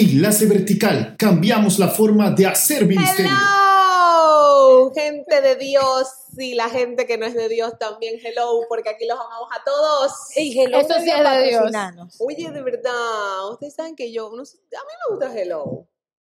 Enlace Vertical. Cambiamos la forma de hacer ministerio. Hello, gente de Dios y la gente que no es de Dios también. Hello, porque aquí los amamos a todos. Y hello Eso sí es de Dios. Oye, de verdad, ustedes saben que yo, a mí me gusta Hello.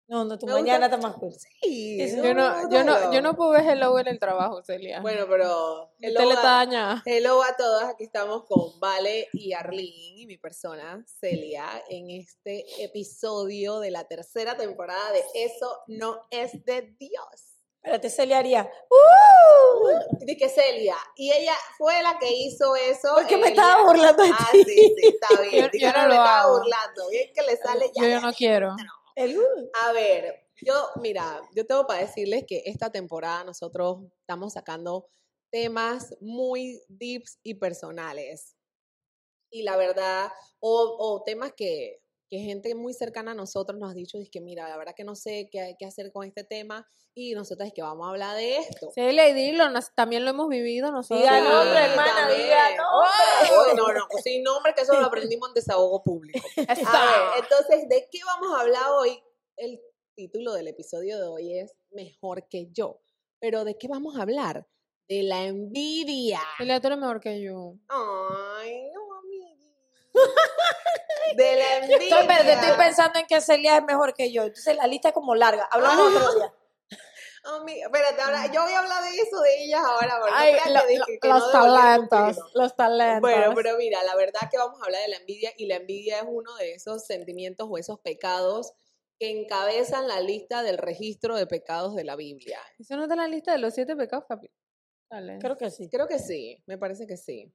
No, no, tu Me mañana gusta- está más cool. Sí, Eso no, Yo no, yo no, Hello. yo no puedo ver hello en el trabajo, Celia. Bueno, pero hello a- está dañada. Hello a todas, aquí estamos con Vale y Arlene y mi persona Celia en este episodio de la tercera temporada de Eso no es de Dios. Espérate, Celia haría. ¡Uh! De que Celia, y ella fue la que hizo eso. Porque me estaba burlando de Ah, ti. sí, sí, está bien. Yo- no me lo estaba hago. burlando. Bien que le sale ya. Yo, yo no quiero. El, uh. A ver, yo, mira, yo tengo para decirles que esta temporada nosotros estamos sacando temas muy deeps y personales. Y la verdad, o, o temas que, que gente muy cercana a nosotros nos ha dicho, es que mira, la verdad que no sé qué, qué hacer con este tema y nosotros es que vamos a hablar de esto. Celia y dilo, nos- también lo hemos vivido nosotros. Diga Sí, nombre, hermana, también. diga nombre. No, no, sin nombre, que eso lo aprendimos en desahogo público. A ver, entonces, ¿de qué vamos a hablar hoy? El título del episodio de hoy es Mejor que yo. Pero ¿de qué vamos a hablar? De la envidia. Tú eres mejor que yo. Ay, no. De la envidia. Estoy, pensando en que Celia es mejor que yo. Entonces la lista es como larga. Hablamos otro día. Ami- espérate, ahora, yo voy a hablar de eso de ellas ahora. porque no Ay, creas lo- que- lo- que- que no los talentos, los talentos. Bueno, pero mira, la verdad que vamos a hablar de la envidia y la envidia es uno de esos sentimientos o esos pecados que encabezan la lista del registro de pecados de la Biblia. ¿Eso no está en la lista de los siete pecados capitales? Creo que sí. Creo que sí, me parece que sí.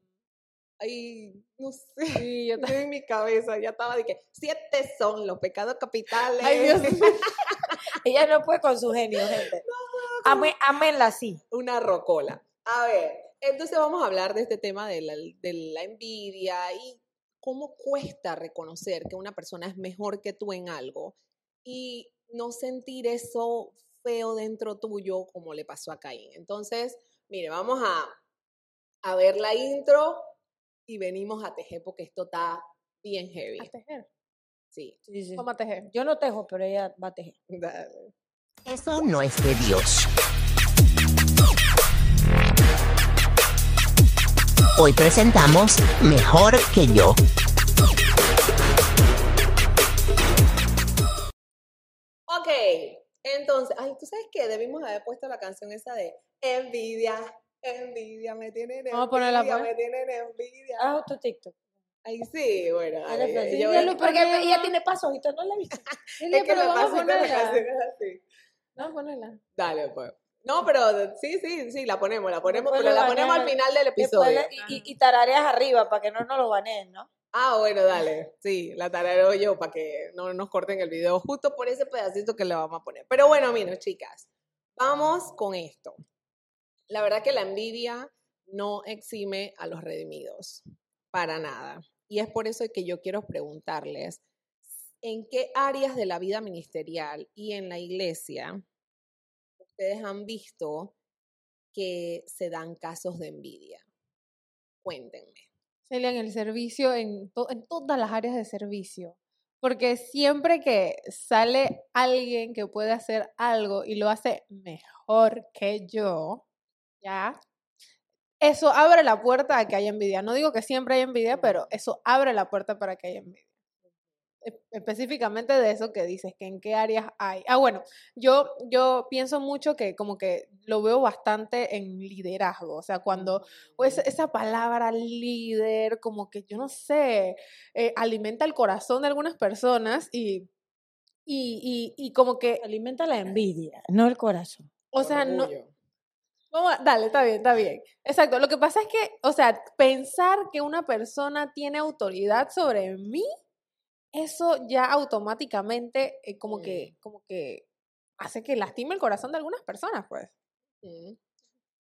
Ay, no sé. Sí, yo en mi cabeza ya estaba de que siete son los pecados capitales. Ay, Dios mío. Ella no puede con su genio, gente. Amé- Aménla así. Una rocola. A ver, entonces vamos a hablar de este tema de la, de la envidia y cómo cuesta reconocer que una persona es mejor que tú en algo y no sentir eso feo dentro tuyo como le pasó a Caín. Entonces, mire, vamos a, a ver la intro y venimos a tejer porque esto está bien heavy. A tejer. Sí. Sí, sí. Vamos a tejer. Yo no tejo, pero ella va a tejer. Dale. Eso no es de Dios. Hoy presentamos Mejor que yo. Ok, entonces, ay, ¿tú sabes qué? Debimos haber puesto la canción esa de envidia, envidia, me tienen envidia, Vamos a ponerla, pues. me tienen envidia. Haz tu TikTok. Ay, sí, bueno. Yo a- Porque ponemos. ella tiene pasos y tú no la viste. Es que pero vamos a ponerla. es así. No, ponela. Dale, pues. No, pero sí, sí, sí, la ponemos, la ponemos, Después pero lo la ponemos al banean. final del Después episodio. la- y, y- y tarareas arriba para que no nos lo baneen, ¿no? Ah, bueno, dale. Sí, la tarareo yo para que no nos corten el video justo por ese pedacito que le vamos a poner. Pero bueno, miren, chicas, vamos con esto. La verdad que la envidia no exime a los redimidos, para nada. Y es por eso que yo quiero preguntarles, ¿en qué áreas de la vida ministerial y en la iglesia ustedes han visto que se dan casos de envidia? Cuéntenme. Celia, en el servicio, en, en todas las áreas de servicio. Porque siempre que sale alguien que puede hacer algo y lo hace mejor que yo, ¿ya? Eso abre la puerta a que haya envidia. No digo que siempre hay envidia, pero eso abre la puerta para que haya envidia. E- Específicamente de eso que dices, que en qué áreas hay. Ah, bueno, yo, yo pienso mucho que como que lo veo bastante en liderazgo. O sea, cuando pues esa palabra líder, como que yo no sé, eh, alimenta el corazón de algunas personas y, y, y, y como que, Alimenta la envidia, no el corazón. o sea, no... Vamos a- dale, está bien, está bien. Exacto. Lo que pasa es que, o sea, pensar que una persona tiene autoridad sobre mí, eso ya automáticamente eh, como que, como que hace que lastime el corazón de algunas personas, pues. Mm.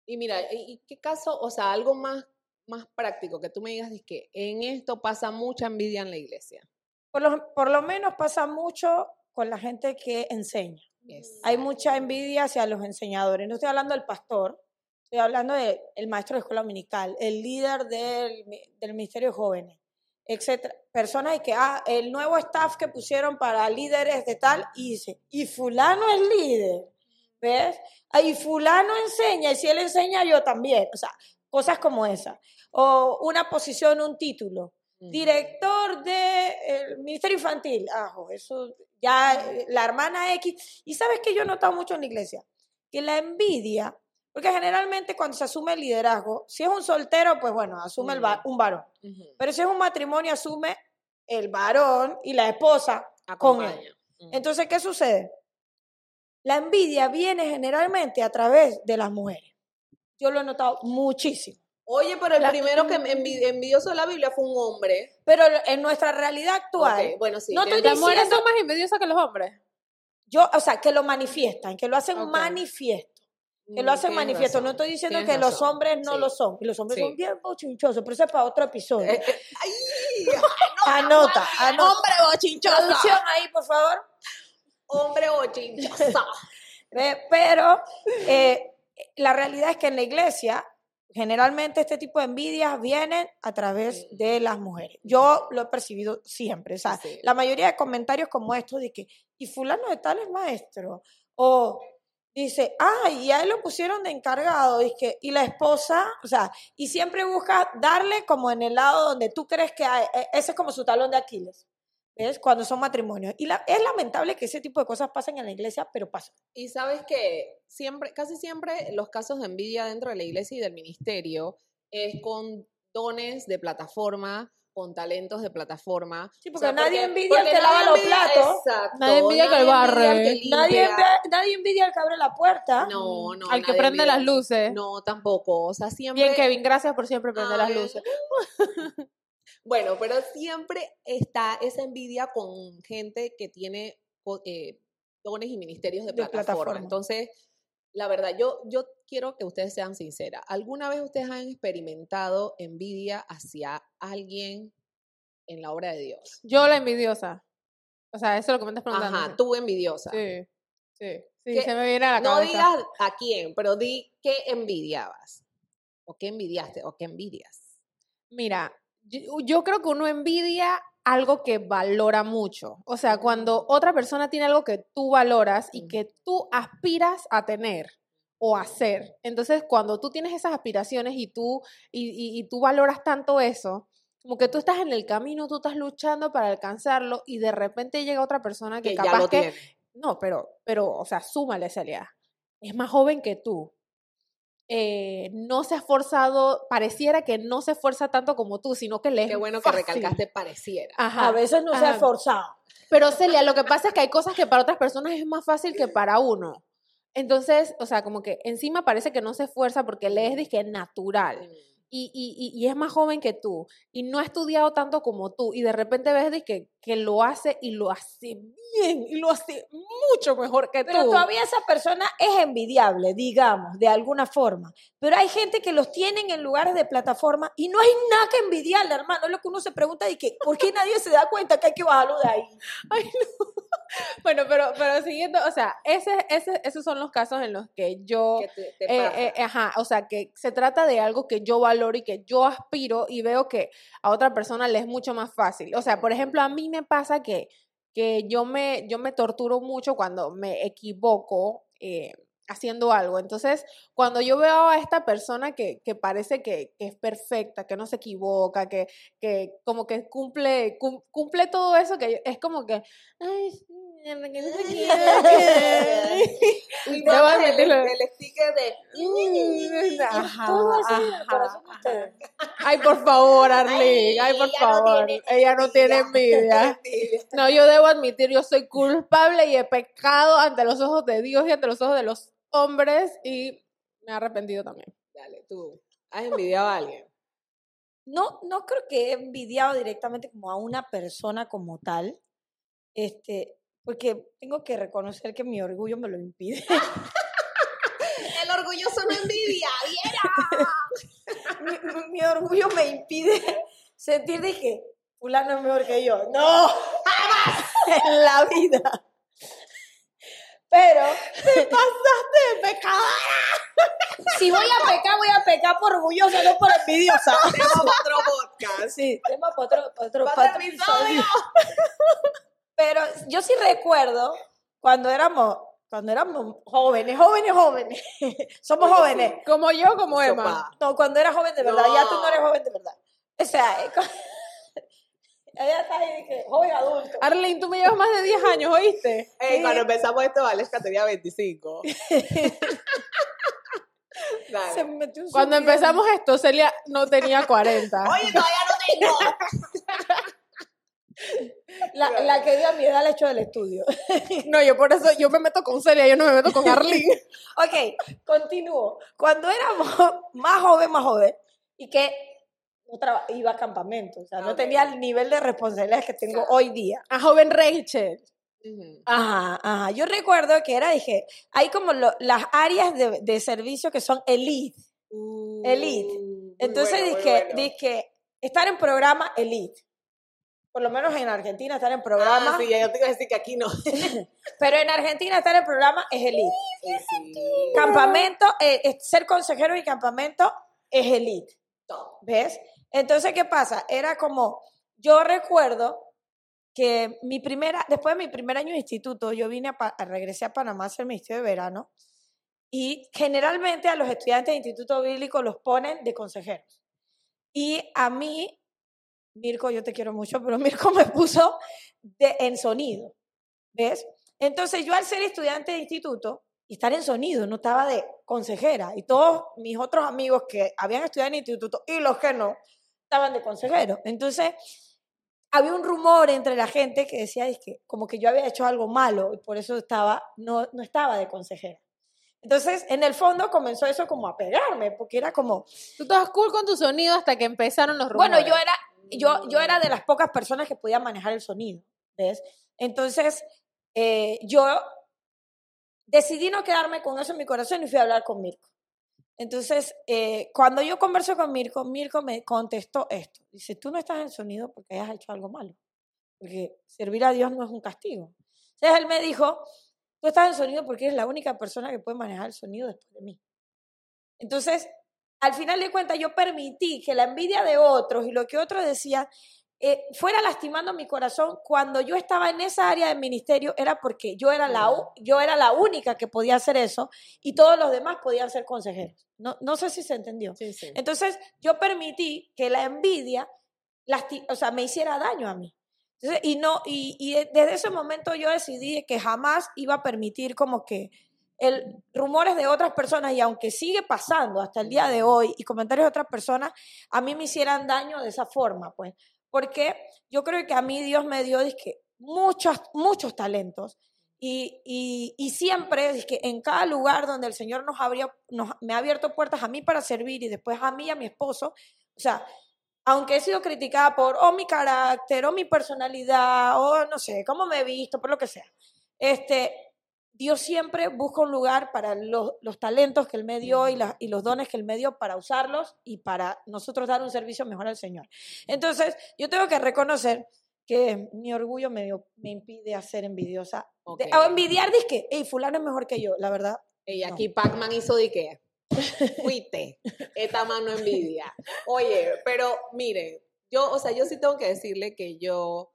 Y mira, ¿y y qué caso, o sea, algo más, más práctico que tú me digas es que en esto pasa mucha envidia en la iglesia? Por lo, por lo menos pasa mucho con la gente que enseña. Hay mucha envidia hacia los enseñadores. No estoy hablando del pastor, estoy hablando del maestro de escuela dominical, el líder del, del Ministerio de Jóvenes, etcétera, personas y que, ah, el nuevo staff que pusieron para líderes de tal, y dice, y fulano es líder, ¿ves? Y fulano enseña, y si él enseña, yo también, o sea, cosas como esas. O una posición, un título. Director del Ministerio Infantil. Ah, eso ya eh, la hermana X. Y sabes que yo he notado mucho en la iglesia, que la envidia, porque generalmente cuando se asume el liderazgo, si es un soltero, pues bueno, asume el va- un varón. Pero si es un matrimonio, asume el varón y la esposa con él. Entonces, ¿qué sucede? La envidia viene generalmente a través de las mujeres. Yo lo he notado muchísimo. Oye, pero el La- primero que envi- envidioso de la Biblia fue un hombre. Pero en nuestra realidad actual, bueno, sí. no estoy Las mujeres diciendo- son más envidiosas que los hombres. yo, o sea, que lo manifiestan, que lo hacen manifiesto, que Mm, lo hacen tienes manifiesto. razón, No estoy diciendo tienes que los hombres no sí. lo son, y los hombres Sí. son bien bochinchosos, pero eso es para otro episodio. Eh, eh, ¡Ay! Anota, anota. ¡Hombre bochinchoso! Producción ahí, por favor. ¡Hombre bochinchoso! Ve, Pero eh, la realidad es que en la iglesia, generalmente este tipo de envidias vienen a través de las mujeres. Yo lo he percibido siempre. O sea, Sí. la mayoría de comentarios como estos de que, y fulano de tal es maestro. O dice, ay, y a él lo pusieron de encargado. Y, que, y la esposa, o sea, y siempre busca darle como en el lado donde tú crees que hay, e- ese es como su talón de Aquiles. ¿Ves? Cuando son matrimonios. Y la- es lamentable que ese tipo de cosas pasen en la iglesia, pero pasan. Y sabes que siempre, casi siempre los casos de envidia dentro de la iglesia y del ministerio es con dones de plataforma, con talentos de plataforma. Sí, O porque sea, nadie envidia al porque que lava nadie los envidia- platos. Exacto. Nadie envidia que el envidia barre. al que Nadie, limpia. envidia- nadie envidia al que abre la puerta. No, no. Al que nadie prende envidia. las luces. No, tampoco. O sea, siempre. Bien, Kevin, gracias por siempre prender las Ay, luces. Bueno, pero siempre está esa envidia con gente que tiene eh, dones y ministerios de De plataforma. Entonces, la verdad, yo, yo quiero que ustedes sean sinceras. ¿Alguna vez ustedes han experimentado envidia hacia alguien en la obra de Dios? Yo la envidiosa. O sea, eso es lo que me estás preguntando. Ajá, tú envidiosa. Sí, sí. Sí, se me viene a la No cabeza. digas a quién, pero di qué envidiabas. O qué envidiaste, o qué envidias. Mira, yo, yo creo que uno envidia algo que valora mucho. O sea, cuando otra persona tiene algo que tú valoras y que tú aspiras a tener o hacer. Entonces, cuando tú tienes esas aspiraciones y tú, y, y- y tú valoras tanto eso, como que tú estás en el camino, tú estás luchando para alcanzarlo y de repente llega otra persona que, Que ya capaz lo que tiene. no, pero, pero, o sea, súmale, Celia. Es más joven que tú. Eh, no se ha esforzado, pareciera que no se esfuerza tanto como tú, sino que le es Qué bueno que fácil. recalcaste pareciera. Ajá. A veces no se ha esforzado. Pero Celia, lo que pasa es que hay cosas que para otras personas es más fácil que para uno. Entonces, o sea, como que encima parece que no se esfuerza porque le es dizque natural. Mm. Y, y, y, es más joven que tú y no ha estudiado tanto como tú y de repente ves de que, que lo hace y lo hace bien y lo hace mucho mejor que Pero tú. todavía esa persona es envidiable, digamos, de alguna forma. Pero hay gente que los tienen en lugares de plataforma y no hay nada que envidiarle, hermano. Es lo que uno se pregunta y que, ¿por qué nadie se da cuenta que hay que bajarlo de ahí? Ay, no. Bueno, pero, pero siguiendo, o sea, ese, ese, esos son los casos en los que yo, que te, te eh, eh, ajá, o sea, que se trata de algo que yo valoro y que yo aspiro y veo que a otra persona le es mucho más fácil. O sea, por ejemplo, a mí me pasa que, que yo, me, yo me torturo mucho cuando me equivoco. eh, haciendo algo. Entonces, cuando yo veo a esta persona que, que parece que, que es perfecta, que no se equivoca, que, que como que cumple, cum- cumple todo eso, que es como que, ay, mierda, que no se equivoque". Y el sticker de... Ajá, Todo así ajá, ajá. Ay, por favor, Arlene, ay, por ella no favor. tiene ella no tiene envidia. No, yo debo admitir, yo soy culpable y he pecado ante los ojos de Dios y ante los ojos de los hombres y me he arrepentido también. Dale, tú. ¿Has envidiado a alguien? No, no creo que he envidiado directamente como a una persona como tal, este, porque tengo que reconocer que mi orgullo me lo impide. El orgulloso no envidia, mi, mi- mi orgullo me impide sentir de que fulano es mejor que yo. No, jamás en la vida. Pero pasaste de pecadora. si voy a pecar, voy a pecar por orgullosa, no por envidiosa. Tema para otro podcast. Sí, tema para otro, pa' otro, Pa' pa' otro otro episodio. Pero yo sí recuerdo cuando éramos, cuando éramos jóvenes, jóvenes, jóvenes. Somos jóvenes. Como yo, como Emma. No, cuando era joven de verdad, ya tú no eres joven de verdad. O sea, ella está ahí que joven adulto. Arlene, tú me llevas más de 10 años, ¿oíste? Ey, Sí. cuando empezamos esto, Valesca tenía 25. Dale. Se me metió un Cuando empezamos esto, Celia no tenía 40. Oye, todavía no tengo. La, la que dio a mi edad le echó del estudio. No, yo por eso, yo me meto con Celia, yo no me meto con Arlene. ok, continúo. Cuando éramos más joven, más joven, y que iba a campamento, o sea, no tenía el nivel de responsabilidades que tengo Claro. hoy día. A joven Rachel. Ujú. Ajá, ajá. Yo recuerdo que era, dije, hay como lo- las áreas de, de servicio que son elite. Elite. Uh, muy Entonces, bueno, dije, bueno. dije, estar en programa elite. Por lo menos en Argentina estar en programa. Ah, sí, yo te iba a decir que aquí no. Pero en Argentina estar en programa es elite. Sí, sí. Campamento, eh, ser consejero y campamento es elite. ¿Ves? Entonces, ¿qué pasa? Era como, yo recuerdo que mi primera, después de mi primer año de instituto, yo vine a, a- regresé a Panamá a hacer el ministerio de verano y generalmente a los estudiantes de instituto bíblico los ponen de consejeros. Y a mí, Mirko, yo te quiero mucho, pero Mirko me puso de, en sonido, ¿ves? Entonces yo al ser estudiante de instituto y estar en sonido, no estaba de consejera. Y todos mis otros amigos que habían estudiado en instituto y los que no, estaban de consejero. Entonces, había un rumor entre la gente que decía es que como que yo había hecho algo malo y por eso estaba, no, no estaba de consejera. Entonces, en el fondo comenzó eso como a pegarme, porque era como, Tú estabas cool con tu sonido hasta que empezaron los rumores. bueno, yo era, yo, yo era de las pocas personas que podía manejar el sonido, ¿ves? Entonces, eh, yo decidí no quedarme con eso en mi corazón y fui a hablar con Mirko. Entonces, eh, cuando yo converso con Mirko, Mirko me contestó esto. Dice, tú no estás en sonido porque hayas hecho algo malo. Porque servir a Dios no es un castigo. Entonces, él me dijo, tú estás en sonido porque eres la única persona que puede manejar el sonido después de mí. Entonces, al final de cuentas, yo permití que la envidia de otros y lo que otros decían eh, fuera lastimando mi corazón cuando yo estaba en esa área del ministerio era porque yo era la, yo era la única que podía hacer eso y todos los demás podían ser consejeros. No, no sé si se entendió. Sí, sí. Entonces, yo permití que la envidia lasti- o sea, me hiciera daño a mí. Entonces, y, no, y, y de- desde ese momento yo decidí que jamás iba a permitir como que el, rumores de otras personas, y aunque sigue pasando hasta el día de hoy, y comentarios de otras personas, a mí me hicieran daño de esa forma, pues. Porque yo creo que a mí Dios me dio dizque, muchos, muchos talentos. Y, y, y siempre, es que en cada lugar donde el Señor nos abrió, nos, me ha abierto puertas a mí para servir y después a mí y a mi esposo, o sea, aunque he sido criticada por o mi carácter, o mi personalidad, o no sé, cómo me he visto, por lo que sea, este, Dios siempre busca un lugar para los, los talentos que Él me dio y, la- y los dones que Él me dio para usarlos y para nosotros dar un servicio mejor al Señor. Entonces, yo tengo que reconocer que mi orgullo me, me impide hacer envidiosa. Ok. De- o envidiar, que hey, fulano es mejor que yo, la verdad. Y No. aquí Pac-Man hizo de qué. Fuiste. Esta mano envidia. Oye, pero mire, yo, o sea, yo sí tengo que decirle que yo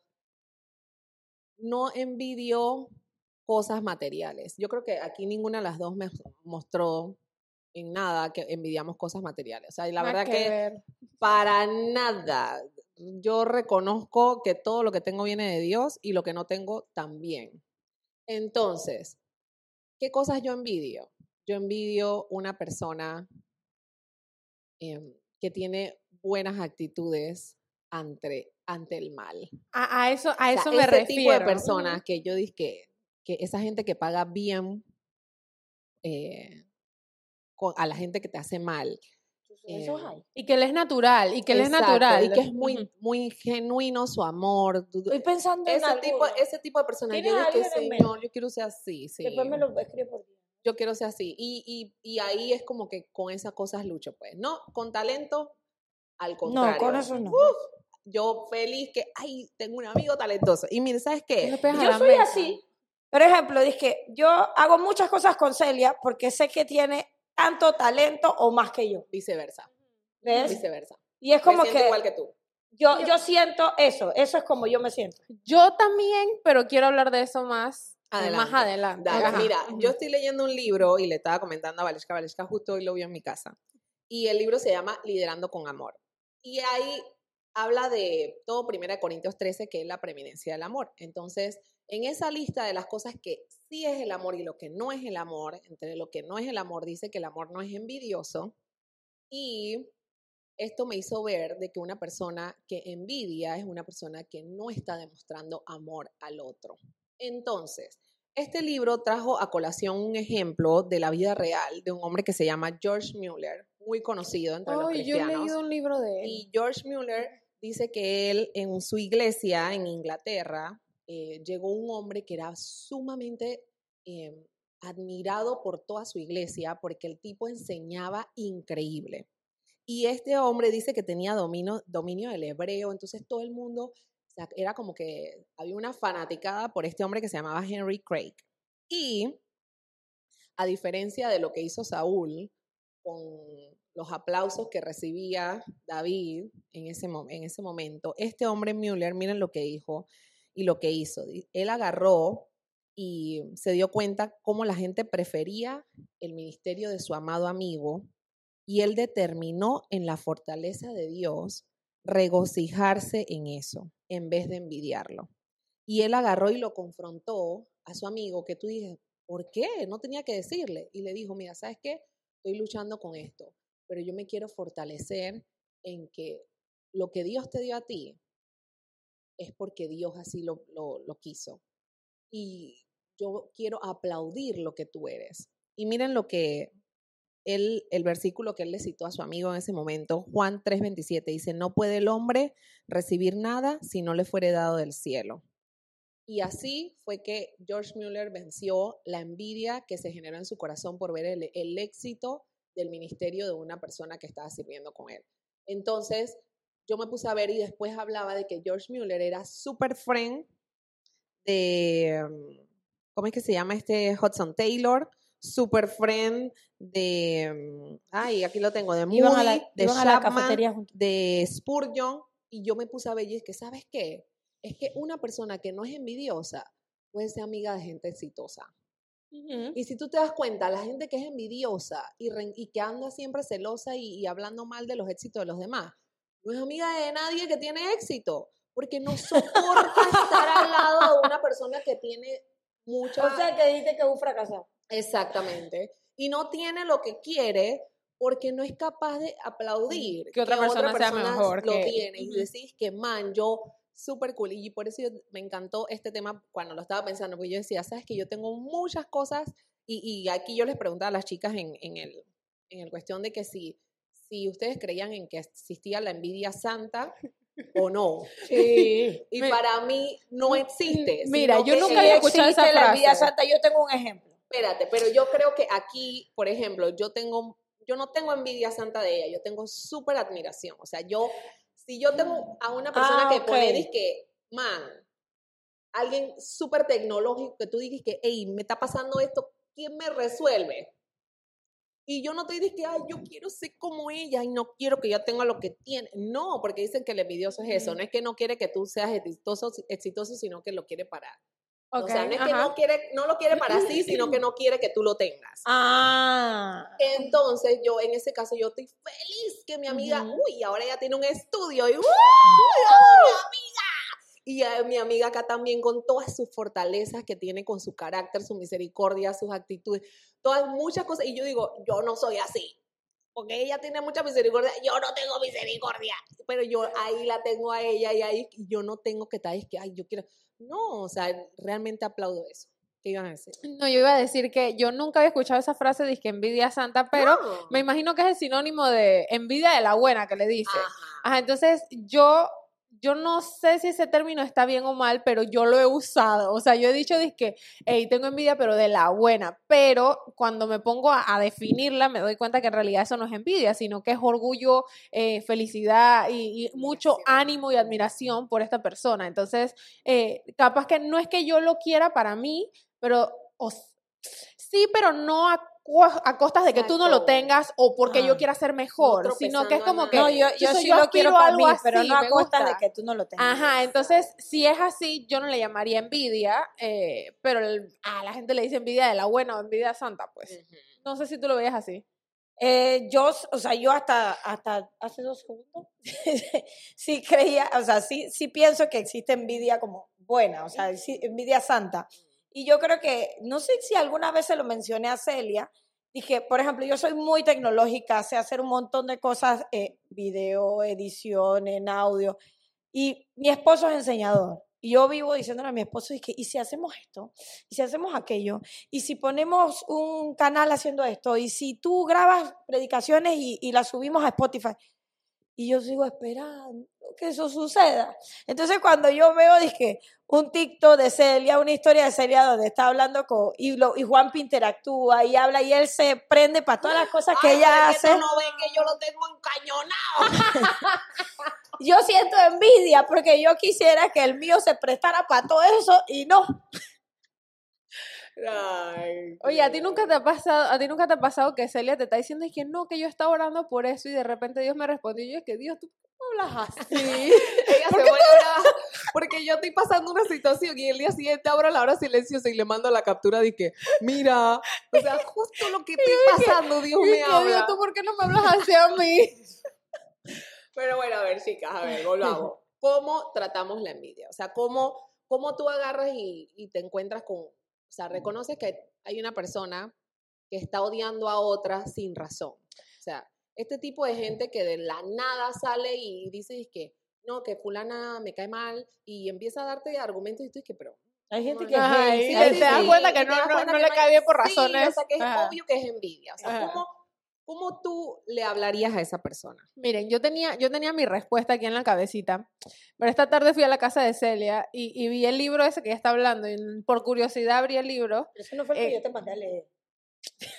no envidio cosas materiales. Yo creo que aquí ninguna de las dos me mostró en nada que envidiamos cosas materiales. O sea, y la verdad que para nada. Yo reconozco que todo lo que tengo viene de Dios y lo que no tengo también. Entonces, ¿qué cosas yo envidio? Yo envidio una persona em, que tiene buenas actitudes ante, ante el mal. A, a eso, a O eso sea, me ese refiero. tipo de personas que yo dije que, esa gente que paga bien eh, con- a la gente que te hace mal. Eh. Y que él es natural, y que él es natural. Y que es muy, muy genuino su amor. Estoy pensando en ese, tipo, alguno. ese tipo de personas. ¿Tienes Yo dije, en? Señor, yo quiero ser así. Sí. Después me lo escribe por ti. Yo quiero ser así. Y, y, y ahí es como que con esas cosas lucho, pues. No, con talento, al contrario. No, con eso no. Yo feliz que, ay, tengo un amigo talentoso. Y mire, ¿sabes qué? Yo soy así, Por ejemplo, dije, yo hago muchas cosas con Celia porque sé que tiene tanto talento o más que yo. Viceversa. ¿Ves? Viceversa. Y es como Me que, igual que tú. yo, yo siento eso, eso es como yo me siento. Yo también, pero quiero hablar de eso más adelante. Más adelante. Dale, mira, yo estoy leyendo un libro y le estaba comentando a Valesca, Valesca justo hoy lo vio en mi casa. Y el libro se llama Liderando con Amor. Y ahí habla de todo Primera de Corintios 13, que es la preeminencia del amor. Entonces, en esa lista de las cosas que sí es el amor y lo que no es el amor, entre lo que no es el amor, dice que el amor no es envidioso. Y esto me hizo ver de que una persona que envidia es una persona que no está demostrando amor al otro. Entonces, este libro trajo a colación un ejemplo de la vida real de un hombre que se llama George Mueller, muy conocido entre los Ay, yo he cristianos. leído un libro de él. Y George Mueller dice que él en su iglesia en Inglaterra eh, llegó un hombre que era sumamente eh, admirado por toda su iglesia porque el tipo enseñaba increíble. Y este hombre dice que tenía dominio, dominio del hebreo, entonces todo el mundo, era como que había una fanaticada por este hombre que se llamaba Henry Craig. Y a diferencia de lo que hizo Saúl con los aplausos que recibía David en ese, en ese momento, este hombre Müller, miren lo que dijo y lo que hizo. Él agarró y se dio cuenta cómo la gente prefería el ministerio de su amado amigo y él determinó en la fortaleza de Dios regocijarse en eso en vez de envidiarlo. Y él agarró y lo confrontó a su amigo que tú dices, ¿por qué? No tenía que decirle. Y le dijo, mira, ¿sabes qué? Estoy luchando con esto, pero yo me quiero fortalecer en que lo que Dios te dio a ti es porque Dios así lo, lo, quiso. Y yo quiero aplaudir lo que tú eres. Y miren lo que él, el versículo que él le citó a su amigo en ese momento, Juan 3:27, dice, no puede el hombre recibir nada si no le fuere dado del cielo. Y así fue que George Mueller venció la envidia que se generó en su corazón por ver el, el éxito del ministerio de una persona que estaba sirviendo con él. Entonces, yo me puse a ver y después hablaba de que George Mueller era super friend de, um, ¿cómo es que se llama este Hudson Taylor? Super friend de, um, ay, aquí lo tengo, de Moody, Iban a la, de iban a la Chapman, de Spurgeon, y yo me puse a ver y es que, ¿sabes qué? Es que una persona que no es envidiosa puede ser amiga de gente exitosa. Y si tú te das cuenta, la gente que es envidiosa y, que anda siempre celosa y, y hablando mal de los éxitos de los demás, no es amiga de nadie que tiene éxito, porque no soporta estar al lado de una persona que tiene mucha... O sea, que dijiste que es un fracasado. Exactamente. Y no tiene lo que quiere porque no es capaz de aplaudir Que otra persona sea mejor lo que- tiene. Y decís que, man, yo súper cool. Y por eso yo- me encantó este tema cuando lo estaba pensando, porque yo decía, sabes que yo tengo muchas cosas y, y aquí yo les preguntaba a las chicas en, en el, en el cuestión de que si, si ustedes creían en que existía la envidia santa o no. Sí. Y para mí no existe. Mira, yo nunca había escuchado esa la envidia frase. santa. Yo tengo un ejemplo. Espérate, pero yo creo que aquí, por ejemplo, yo tengo, yo no tengo envidia santa de ella, yo tengo súper admiración. O sea, yo, si yo tengo a una persona Ah, que ok. pone, que, man, alguien súper tecnológico que tú dices que, hey, me está pasando esto, ¿quién me resuelve? Y yo no te digo que, ay, yo quiero ser como ella y no quiero que ella tenga lo que tiene. No, porque dicen que el envidioso es eso. No es que no quiere que tú seas exitoso, exitoso sino que lo quiere para. o sea, no es que no, quiere, no lo quiere para sí, sino que no quiere que tú lo tengas. Ah. Entonces, yo en ese caso, yo estoy feliz que mi amiga, uy, ahora ella tiene un estudio y ¡uh! ¡Mi amiga! Y eh, mi amiga acá también con todas sus fortalezas que tiene, con su carácter, su misericordia, sus actitudes, todas muchas cosas. Y yo digo, yo no soy así. Porque ella tiene mucha misericordia, yo no tengo misericordia. Pero yo ahí la tengo a ella y ahí yo no tengo que estar, es que, ay, yo quiero. No, o sea, realmente aplaudo eso. ¿Qué iban a decir? No, yo iba a decir que yo nunca había escuchado esa frase de que envidia santa, pero No. me imagino que es el sinónimo de envidia de la buena que le dice. Ajá. Ajá, entonces yo, yo no sé si ese término está bien o mal, pero yo lo he usado. O sea, yo he dicho que, hey, tengo envidia, pero de la buena. Pero cuando me pongo a, a definirla, me doy cuenta que en realidad eso no es envidia, sino que es orgullo, eh, felicidad y, y mucho Admiración. ánimo y admiración por esta persona. Entonces, eh, capaz que no es que yo lo quiera para mí, pero o sí, pero no a, a costas de que tú no lo tengas o porque yo quiera ser mejor, sino que es como que No, yo, yo "Chuzo, sí lo quiero para algo mí, pero así, no a me costa de gusta". que tú no lo tengas. Ajá, entonces si es así, yo no le llamaría envidia, eh, pero el- a la gente le dice envidia de la buena o envidia santa, pues. No sé si tú lo veías así. Eh, yo, o sea, yo hasta, hasta hace dos segundos sí creía, o sea, sí, sí pienso que existe envidia como buena, o sea, sí, envidia santa. Y yo creo que, no sé si alguna vez se lo mencioné a Celia, dije, por ejemplo, yo soy muy tecnológica, sé hacer un montón de cosas, eh, video, edición, en audio, y mi esposo es enseñador. Y yo vivo diciéndole a mi esposo, que, ¿y si hacemos esto? ¿Y si hacemos aquello? ¿Y si ponemos un canal haciendo esto? ¿Y si tú grabas predicaciones y, y las subimos a Spotify? Y yo sigo esperando que eso suceda. Entonces cuando yo veo, dije, un TikTok de Celia, una historia de Celia donde está hablando con, y, lo, y Juanpi interactúa y habla y él se prende para todas las cosas que Ay, ella que hace. tú no ven que yo lo tengo encañonado. Yo siento envidia porque yo quisiera que el mío se prestara para todo eso y no. Ay, Oye, a ti nunca te ha pasado, a ti nunca te ha pasado que Celia te está diciendo es que no, que yo estaba orando por eso y de repente Dios me respondió y yo es que Dios, tú hablas así. Ella se vuelve brava porque yo estoy pasando una situación y el día siguiente abro la hora silenciosa y le mando la captura de que, mira, o sea, justo lo que estoy pasando, Dios Dios, habla. ¿tú por qué no me hablas así a mí? Pero bueno, a ver, chicas, a ver, volvamos. ¿Cómo tratamos la envidia? O sea, ¿cómo, cómo tú agarras y, y te encuentras con, o sea, reconoces que hay una persona que está odiando a otra sin razón? O sea, este tipo de gente que de la nada sale y dice que, no, que fulana me cae mal y empieza a darte argumentos y tú dices, pero... Hay gente que es Ajá, gay, y hay te das gente- cuenta que no- no- cuenta no que le cae bien por sí, o razones. sea, que es Ajá. obvio que es envidia. O sea. ¿cómo, ¿cómo tú le hablarías a esa persona? Miren, yo tenía, yo tenía mi respuesta aquí en la cabecita, pero esta tarde fui a la casa de Celia y, y vi el libro ese que ella está hablando y por curiosidad abrí el libro Eso no fue el que Eh, yo te mandé a leer.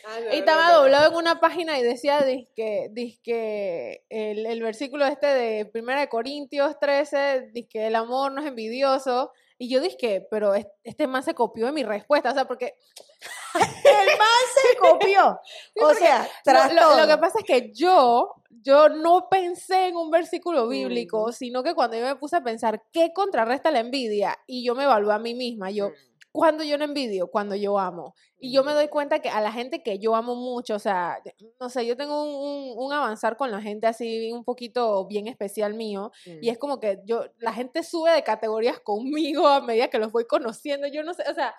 Ah, no, Y estaba no, doblado en una página y decía que el, el versículo este de 1 Corintios 13, que el amor no es envidioso. Y yo dije, pero es- este man se copió de mi respuesta, o sea, porque El man se copió. o sea, lo, tras lo- lo todo. que pasa es que yo, yo no pensé en un versículo Mm. bíblico, sino que cuando yo me puse a pensar qué contrarresta la envidia, y yo me evalué a mí misma, yo, Mm. Cuando yo no envidio, cuando yo amo. Y yo me doy cuenta que a la gente que yo amo mucho, o sea, no sé, yo tengo un, un- un avanzar con la gente así un poquito bien especial mío. Y es como que yo, la gente sube de categorías conmigo a medida que los voy conociendo. Yo no sé, o sea,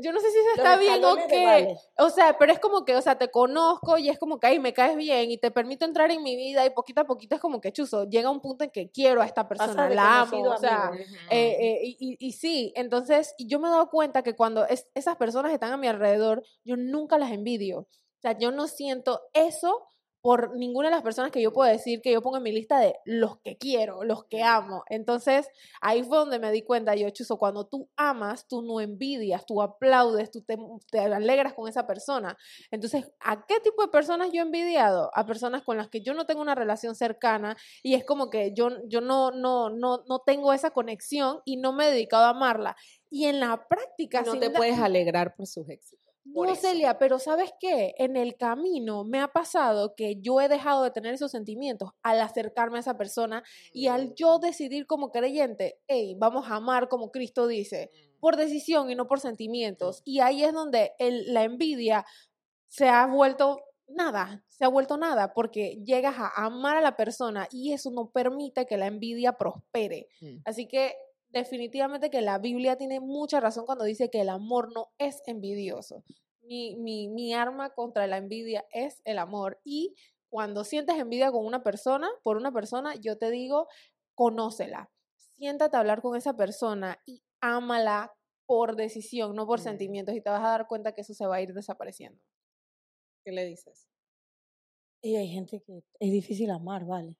yo no sé si eso está bien o qué. vale. O sea, pero es como que, o sea, te conozco y es como que, ay, me caes bien y te permito entrar en mi vida y poquito a poquito es como que, chuzo, llega un punto en que quiero a esta persona, la amo, o sea, eh, eh, y, y- y sí, entonces yo me he dado cuenta que cuando es- esas personas están a mi alrededor, yo nunca las envidio. O sea, yo no siento eso por ninguna de las personas que yo puedo decir que yo pongo en mi lista de los que quiero, los que amo. Entonces, ahí fue donde me di cuenta, yo, Chuzo, cuando tú amas, tú no envidias, tú aplaudes, tú te, te alegras con esa persona. Entonces, ¿a qué tipo de personas yo he envidiado? A personas con las que yo no tengo una relación cercana y es como que yo, yo no, no, no, no tengo esa conexión y no me he dedicado a amarla. Y en la práctica, no te puedes alegrar por sus éxitos. No, eso. Celia, pero ¿sabes qué? En el camino me ha pasado que yo he dejado de tener esos sentimientos al acercarme a esa persona y al yo decidir como creyente, hey, vamos a amar como Cristo dice, por decisión y no por sentimientos. Y ahí es donde el- la envidia se ha vuelto nada, se ha vuelto nada, porque llegas a amar a la persona y eso no permite que la envidia prospere. Mm. Así que definitivamente que la Biblia tiene mucha razón cuando dice que el amor no es envidioso. Mi, mi, mi arma contra la envidia es el amor. Y cuando sientes envidia con una persona, por una persona, yo te digo, conócela. Siéntate a hablar con esa persona y ámala por decisión, no por Mm. sentimientos, y te vas a dar cuenta que eso se va a ir desapareciendo. ¿Qué le dices? Y hay gente que es difícil amar, ¿vale?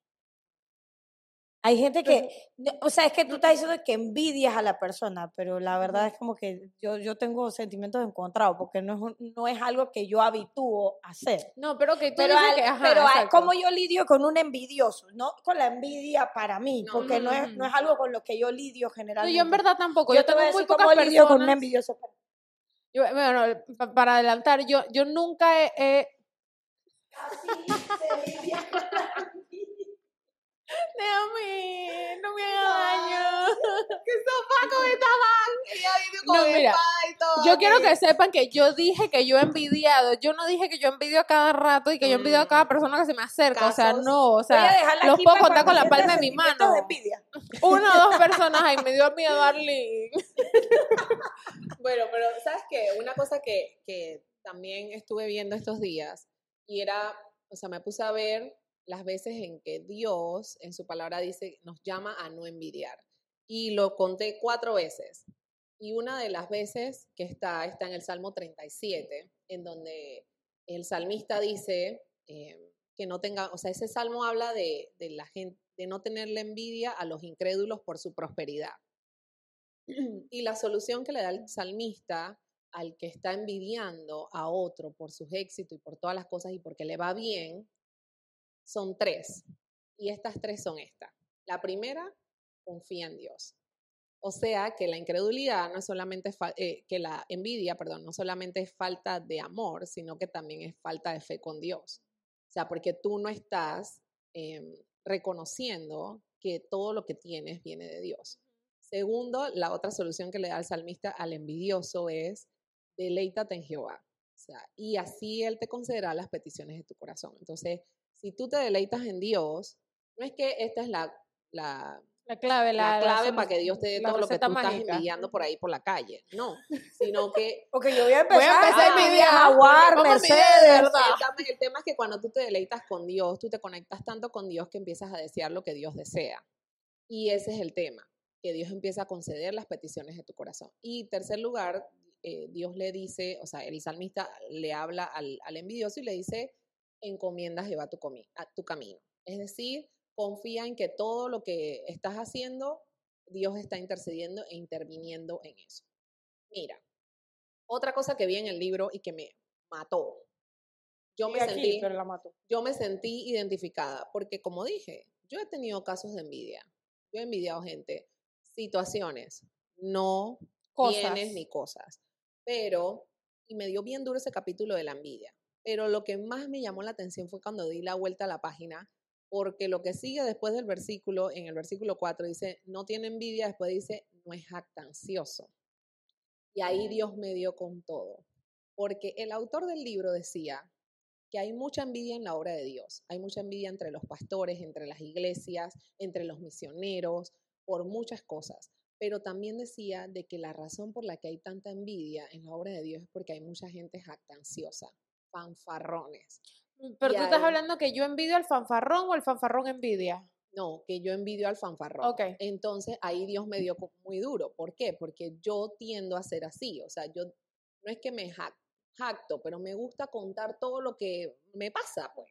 Hay gente que, o sea, es que tú estás diciendo que envidias a la persona, pero la verdad es como que yo, yo tengo sentimientos encontrados, porque no es, un- no es algo que yo habitúo a hacer. No, pero que tú Pero, dices al- que, ajá, pero al- como yo lidio con un envidioso, no con la envidia para mí, No, porque no, es, no es algo con lo que yo lidio No, generalmente. yo en verdad tampoco. yo Yo, tengo muy pocas lidio con un envidioso. Yo, bueno, pa- para adelantar, yo, yo nunca he, he- Déjame, no me haga daño. ¡Qué sopaco estaban! Ella vino con No, mira, y todo. Yo quiero que sepan que yo dije que yo he envidiado. Yo no dije que yo envidio a cada rato y que yo envidio a cada persona que se me acerca. O sea, no. O sea, los puedo contar con la palma de mi mano. de envidia. Una o dos personas ahí me dio miedo, Arlene. Bueno, pero ¿sabes qué? Una cosa que, que también estuve viendo estos días y era, o sea, me puse a ver las veces en que Dios en su palabra dice, nos llama a no envidiar. Y lo conté cuatro veces. Y una de las veces que está, está en el Salmo 37, en donde el salmista dice eh, que no tenga, o sea, ese salmo habla de, de la gente, de no tenerle envidia a los incrédulos por su prosperidad. Y la solución que le da el salmista al que está envidiando a otro por sus éxitos y por todas las cosas y porque le va bien, son tres. Y estas tres son estas. La primera, confía en Dios. O sea, que la incredulidad no es solamente, eh, que la envidia, perdón, no solamente es falta de amor, sino que también es falta de fe con Dios. O sea, porque tú no estás em, reconociendo que todo lo que tienes viene de Dios. Segundo, la otra solución que le da el salmista al envidioso es deleítate en Jehová. O sea, y así Él te concederá las peticiones de tu corazón. Entonces, si tú te deleitas en Dios, no es que esta es la, la, La clave, la la, clave solu- para que Dios te dé la todo lo que tú estás mágica. envidiando por ahí por la calle. No, sino que Porque yo voy a empezar, Voy a empezar a envidiar. Jaguar, Vamos a envidiar Mercedes. de verdad. el tema, el tema es que cuando tú te deleitas con Dios, tú te conectas tanto con Dios que empiezas a desear lo que Dios desea. Y ese es el tema, que Dios empieza a conceder las peticiones de tu corazón. Y tercer lugar, eh, Dios le dice, o sea, el salmista le habla al, al envidioso y le dice, encomienda a Jehová tu, comi- a tu camino. Es decir, confía en que todo lo que estás haciendo, Dios está intercediendo e interviniendo en eso. Mira, otra cosa que vi en el libro y que me mató. Yo me aquí, sentí pero la mato. yo me sentí identificada, porque como dije, yo he tenido casos de envidia, yo he envidiado gente, situaciones, no Cosas. bienes ni cosas, pero, y me dio bien duro ese capítulo de la envidia, pero lo que más me llamó la atención fue cuando di la vuelta a la página, porque lo que sigue después del versículo, en el versículo 4 dice, no tiene envidia, después dice, no es jactancioso. Y ahí Dios me dio con todo, porque el autor del libro decía que hay mucha envidia en la obra de Dios. Hay mucha envidia entre los pastores, entre las iglesias, entre los misioneros, por muchas cosas. Pero también decía de que la razón por la que hay tanta envidia en la obra de Dios es porque hay mucha gente jactanciosa, fanfarrones. Pero Y tú estás hablando que yo envidio al fanfarrón o el fanfarrón envidia. No, que yo envidio al fanfarrón. Ok. Entonces ahí Dios me dio muy duro. ¿Por qué? Porque yo tiendo a ser así. O sea, yo no es que me jac- jacto, pero me gusta contar todo lo que me pasa, pues.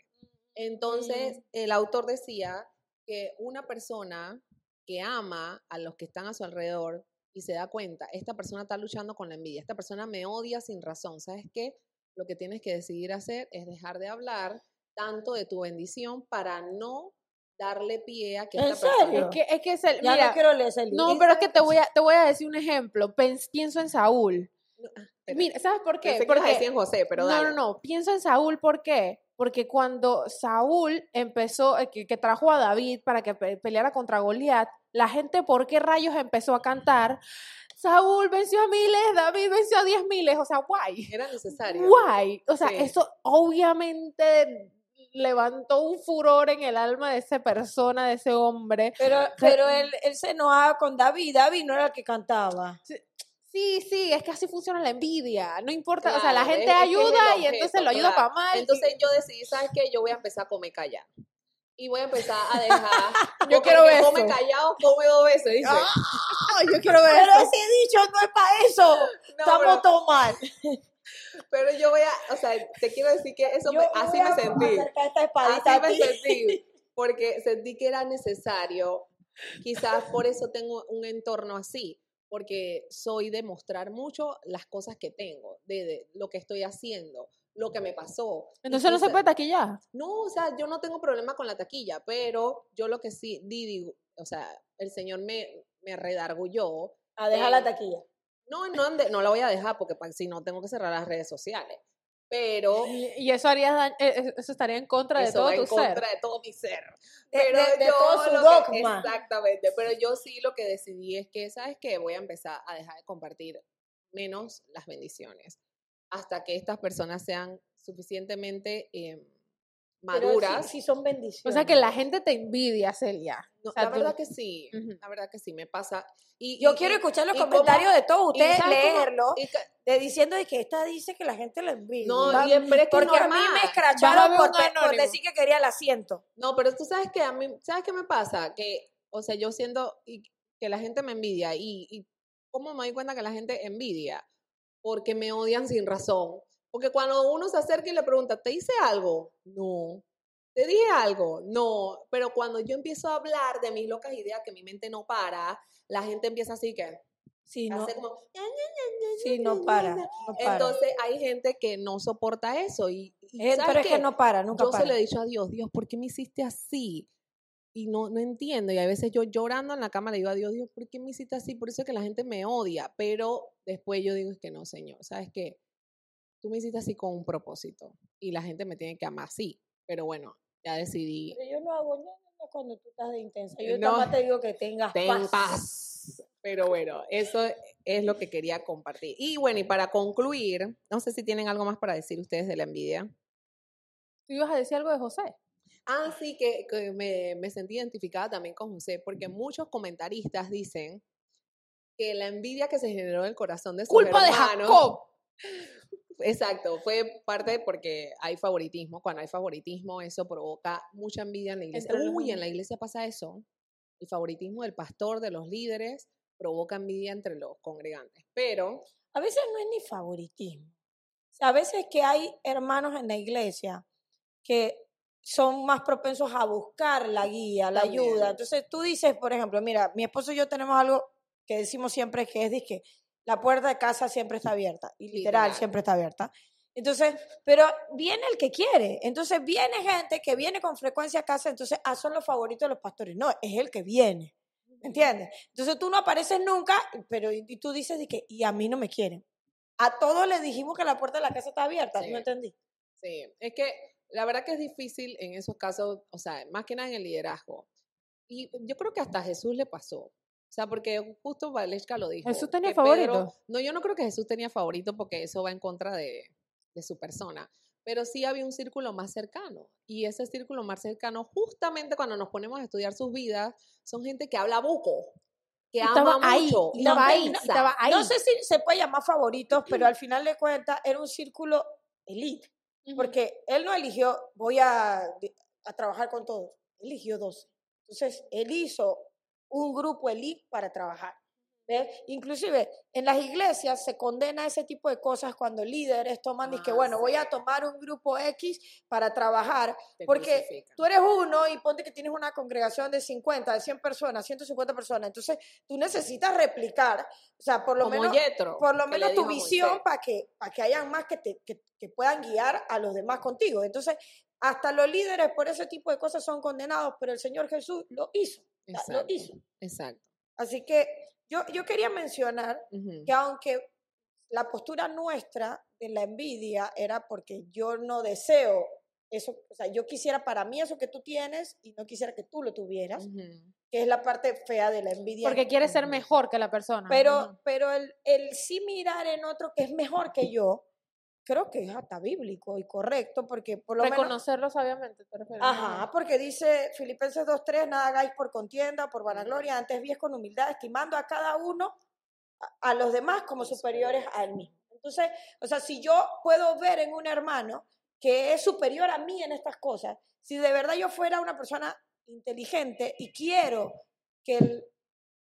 Entonces, el autor decía que una persona que ama a los que están a su alrededor y se da cuenta, esta persona está luchando con la envidia, esta persona me odia sin razón, ¿sabes qué? Lo que tienes que decidir hacer es dejar de hablar tanto de tu bendición para no darle pie a que ¿En esta persona... serio? Es que, es que es el, Ya mira, no quiero leer ese libro. no, pero es que te voy a, te voy a decir un ejemplo. Pens- pienso en Saúl. No, ah, Mira, ¿sabes por qué? pensé Porque en José, pero no, dale. no, no. Pienso en Saúl, ¿por qué? Porque cuando Saúl empezó, eh, que, que trajo a David para que pe- peleara contra Goliat, la gente, ¿por qué rayos empezó a cantar? Saúl venció a miles, David venció a diez miles. O sea, guay. Era necesario. Guay. O sea, Sí. eso obviamente levantó un furor en el alma de esa persona, de ese hombre. Pero, pero él, él se enojaba con David. David no era el que cantaba. Sí, sí, es que así funciona la envidia. No importa, o sea, la gente es- es que es el ayuda y entonces lo ayuda claro. para mal. y- Entonces yo decidí, ¿sabes qué? Yo voy a empezar a comer callado. Y voy a empezar a dejar. Yo quiero que come callado, come dos veces, dice. Ay, yo quiero ver Pero ese dicho no es para eso. No, Estamos todos mal. pero yo voy a, o sea, te quiero decir que eso Yo me- así me sentí. esta Así me sentí. Porque sentí que era necesario. Quizás por eso tengo un entorno así. Porque soy de mostrar mucho las cosas que tengo, de, de lo que estoy haciendo, lo que me pasó. Entonces no se puede taquillar. No, o sea, yo no tengo problema con la taquilla, pero yo lo que sí di, digo, o sea, el Señor me, me redargulló A dejar la taquilla. No, no, no la voy a dejar porque pa- si no tengo que cerrar las redes sociales. Pero Y, y eso haría daño- eh, eh, eso estaría en contra de todo tu en ser. contra de todo mi ser. De- Pero de- de yo todo su que- dogma. exactamente, pero yo sí lo que decidí es que, ¿sabes qué? Voy a empezar a dejar de compartir menos las bendiciones hasta que estas personas sean suficientemente eh, maduras. sí, sí son bendiciones. O sea que la gente te envidia, Celia. No, o sea, la tú- verdad que sí, la verdad que sí, me pasa. Y, Yo y- quiero escuchar los cómo- comentarios de todos ustedes, leerlo, y de diciendo de que esta dice que la gente la envidia. No, y es- que porque a mí me escracharon por, por decir que quería el asiento. No, pero tú sabes que a mí, ¿sabes qué me pasa? Que, o sea, yo siento y- que la gente me envidia y, y ¿cómo me doy cuenta que la gente envidia? Porque me odian sin razón. Porque cuando uno se acerca y le pregunta, ¿te hice algo? No. ¿Te dije algo? No. Pero cuando yo empiezo a hablar de mis locas ideas que mi mente no para, la gente empieza así que Sí, no, como... sí, no para. No para. Entonces hay gente que no soporta eso y, y Eh, ¿sabes pero es que no para, nunca yo para. se lo he dicho a Dios, Dios, ¿por qué me hiciste así? Y no, no entiendo. Y a veces yo llorando en la cama le digo a Dios, Dios, ¿por qué me hiciste así? Por eso es que la gente me odia. Pero después yo digo, es que no, Señor, ¿sabes qué? Tú me hiciste así con un propósito. Y la gente me tiene que amar así. Pero bueno, ya decidí. Pero yo no hago nada cuando tú estás de intensa. Yo No. nada más te digo que tengas Ten paz. paz. Pero bueno, eso es lo que quería compartir. Y bueno, y para concluir, no sé si tienen algo más para decir ustedes de la envidia. Tú ibas a decir algo de José. Ah, sí, que, que me, me sentí identificada también con José, porque muchos comentaristas dicen que la envidia que se generó en el corazón de sus Culpa de Jacob. Exacto, fue parte porque hay favoritismo. Cuando hay favoritismo, eso provoca mucha envidia en la iglesia. Entre Uy, en la iglesia pasa eso. El favoritismo del pastor, de los líderes, provoca envidia entre los congregantes. Pero, A veces no es ni favoritismo. O sea, a veces que hay hermanos en la iglesia que son más propensos a buscar la guía, la También. ayuda. Entonces tú dices, por ejemplo, mira, mi esposo y yo tenemos algo que decimos siempre que es que la puerta de casa siempre está abierta y literal, Literal. siempre está abierta. Entonces, pero viene el que quiere. Entonces viene gente que viene con frecuencia a casa, entonces ah, son los favoritos de los pastores. No, es el que viene. ¿Me entiendes? Entonces tú no apareces nunca, pero y, y tú dices de que, y a mí no me quieren. A todos les dijimos que la puerta de la casa está abierta, Sí. ¿no entendí? sí, es que la verdad que es difícil en esos casos, o sea, más que nada en el liderazgo. Y yo creo que hasta Jesús le pasó. O sea, porque justo Valesca lo dijo. ¿Jesús tenía Pedro- favorito? no, yo no creo que Jesús tenía favorito porque eso va en contra de, de su persona. Pero sí había un círculo más cercano. Y ese círculo más cercano, justamente cuando nos ponemos a estudiar sus vidas, son gente que habla buco, que Estaba ama ahí, mucho. no estaba ahí, piensa. estaba ahí. No sé si se puede llamar favoritos, pero al final de cuentas era un círculo elite. Porque él no eligió, voy a, a trabajar con todos, eligió 12. Entonces, él hizo un grupo elite para trabajar. Inclusive, en las iglesias se condena ese tipo de cosas cuando líderes toman y que, Ah, bueno, voy a tomar un grupo X para trabajar, Te porque crucifican. tú eres uno y ponte que tienes una congregación de 50, de 100 personas, 150 personas. Entonces, tú necesitas replicar, o sea, por lo Como menos Yetro, por lo menos tu visión para que, para que hayan más que, te, que, que puedan guiar a los demás contigo. Entonces, hasta los líderes por ese tipo de cosas son condenados, pero el Señor Jesús lo hizo. o sea, lo Exacto, hizo. Exacto. Así que yo, yo quería mencionar que aunque la postura nuestra de la envidia era porque yo no deseo eso, o sea, yo quisiera para mí eso que tú tienes y no quisiera que tú lo tuvieras, que es la parte fea de la envidia. Porque quieres ser mejor que la persona. Pero, pero el, el sí mirar en otro que es mejor que yo, creo que es hasta bíblico y correcto, porque por lo menos... Reconocerlo sabiamente, te refieres. Ajá, porque dice Filipenses 2.3, nada hagáis por contienda, por vanagloria, antes bien con humildad, estimando a cada uno, a, a los demás como superiores a él mismo. Entonces, o sea, si yo puedo ver en un hermano que es superior a mí en estas cosas, si de verdad yo fuera una persona inteligente y quiero que el,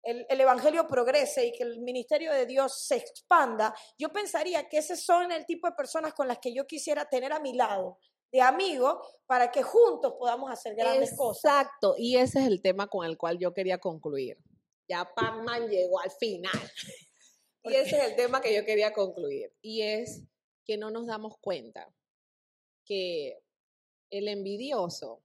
el- el evangelio progrese y que el ministerio de Dios se expanda, yo pensaría que esos son el tipo de personas con las que yo quisiera tener a mi lado, de amigo, para que juntos podamos hacer grandes cosas. Exacto, y ese es el tema con el cual yo quería concluir. Ya Pac-Man llegó al final. Y ese es el tema que yo quería concluir. Y es que no nos damos cuenta que el envidioso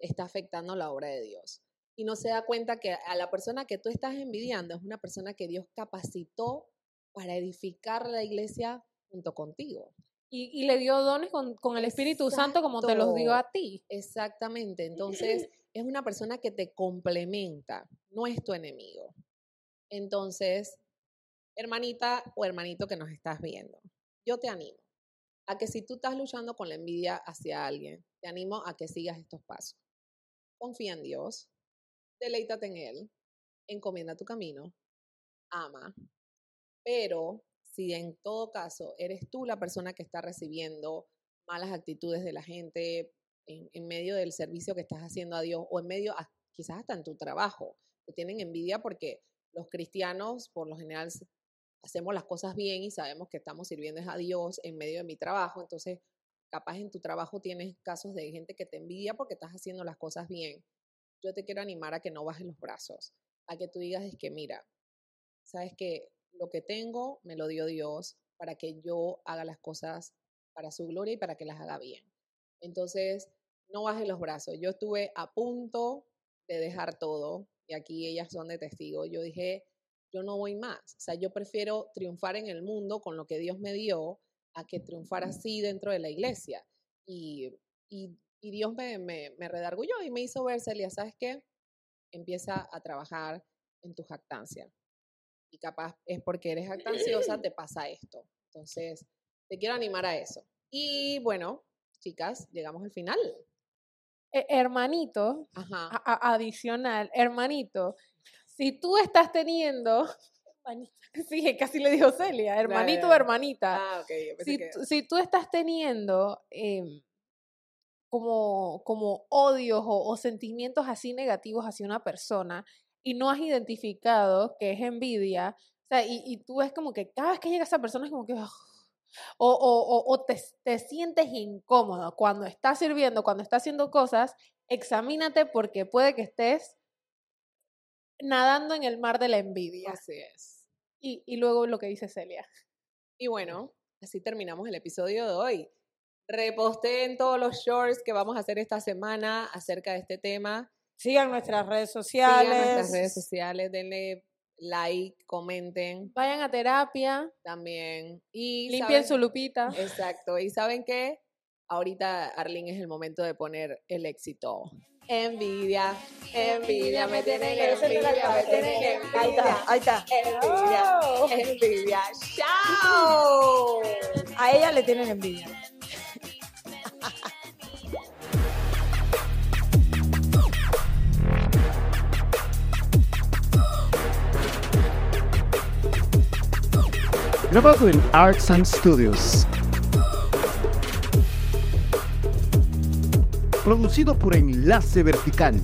está afectando la obra de Dios. Y no se da cuenta que a la persona que tú estás envidiando es una persona que Dios capacitó para edificar la iglesia junto contigo. Y, y le dio dones con, con el Espíritu Santo como te los dio a ti. Exactamente. Entonces, es una persona que te complementa, no es tu enemigo. Entonces, hermanita o hermanito que nos estás viendo, yo te animo a que si tú estás luchando con la envidia hacia alguien, te animo a que sigas estos pasos. Confía en Dios, deleítate en Él, encomienda tu camino, ama, pero si en todo caso eres tú la persona que está recibiendo malas actitudes de la gente en, medio del servicio que estás haciendo a Dios o en medio, a- quizás hasta en tu trabajo, te tienen envidia porque los cristianos por lo general hacemos las cosas bien y sabemos que estamos sirviendo a Dios en medio de mi trabajo, entonces capaz en tu trabajo tienes casos de gente que te envidia porque estás haciendo las cosas bien. Yo te quiero animar a que no bajes los brazos, a que tú digas es que mira, sabes que lo que tengo me lo dio Dios para que yo haga las cosas para su gloria y para que las haga bien. Entonces, no bajes los brazos. Yo estuve a punto de dejar todo y aquí ellas son de testigo. Yo dije, yo no voy más. O sea, yo prefiero triunfar en el mundo con lo que Dios me dio a que triunfar así dentro de la iglesia. Y, y, y Dios me, me, me redargulló y me hizo ver, Celia, ¿sabes qué? Empieza a trabajar en tu jactancia. Y capaz es porque eres jactanciosa, te pasa esto. Entonces, te quiero animar a eso. Y bueno, chicas, llegamos al final. Eh, hermanito, Ajá. a- a- adicional, hermanito, si tú estás teniendo, sí, casi le dijo Celia, hermanito o hermanita, Ah, ok. yo pensé si, que- tú- si tú estás teniendo em, como, como odios o, o sentimientos así negativos hacia una persona y no has identificado que es envidia, o sea, y, y tú ves como que cada vez que llega esa persona es como que... "Ugh", o, o, o, o te, te sientes incómodo cuando estás sirviendo, cuando estás haciendo cosas, examínate porque puede que estés nadando en el mar de la envidia. Así es. Y, y luego lo que dice Celia. Y bueno, así terminamos el episodio de hoy. Reposteen todos los shorts que vamos a hacer esta semana acerca de este tema. Sigan nuestras redes Sigan sociales. nuestras redes sociales, denle like, comenten Vayan a terapia, también. Y limpien ¿saben? su lupita. Exacto. ¿Y saben qué? Ahorita, Arlene, es el momento de poner el éxito. Envidia, envidia, me tienen envidia, me tienen Ahí envidia. está, ahí está. Envidia, Oh. envidia. ¡Chao! A ella le tienen envidia. Grabado en Arts and Studios. Producido por Enlace Vertical.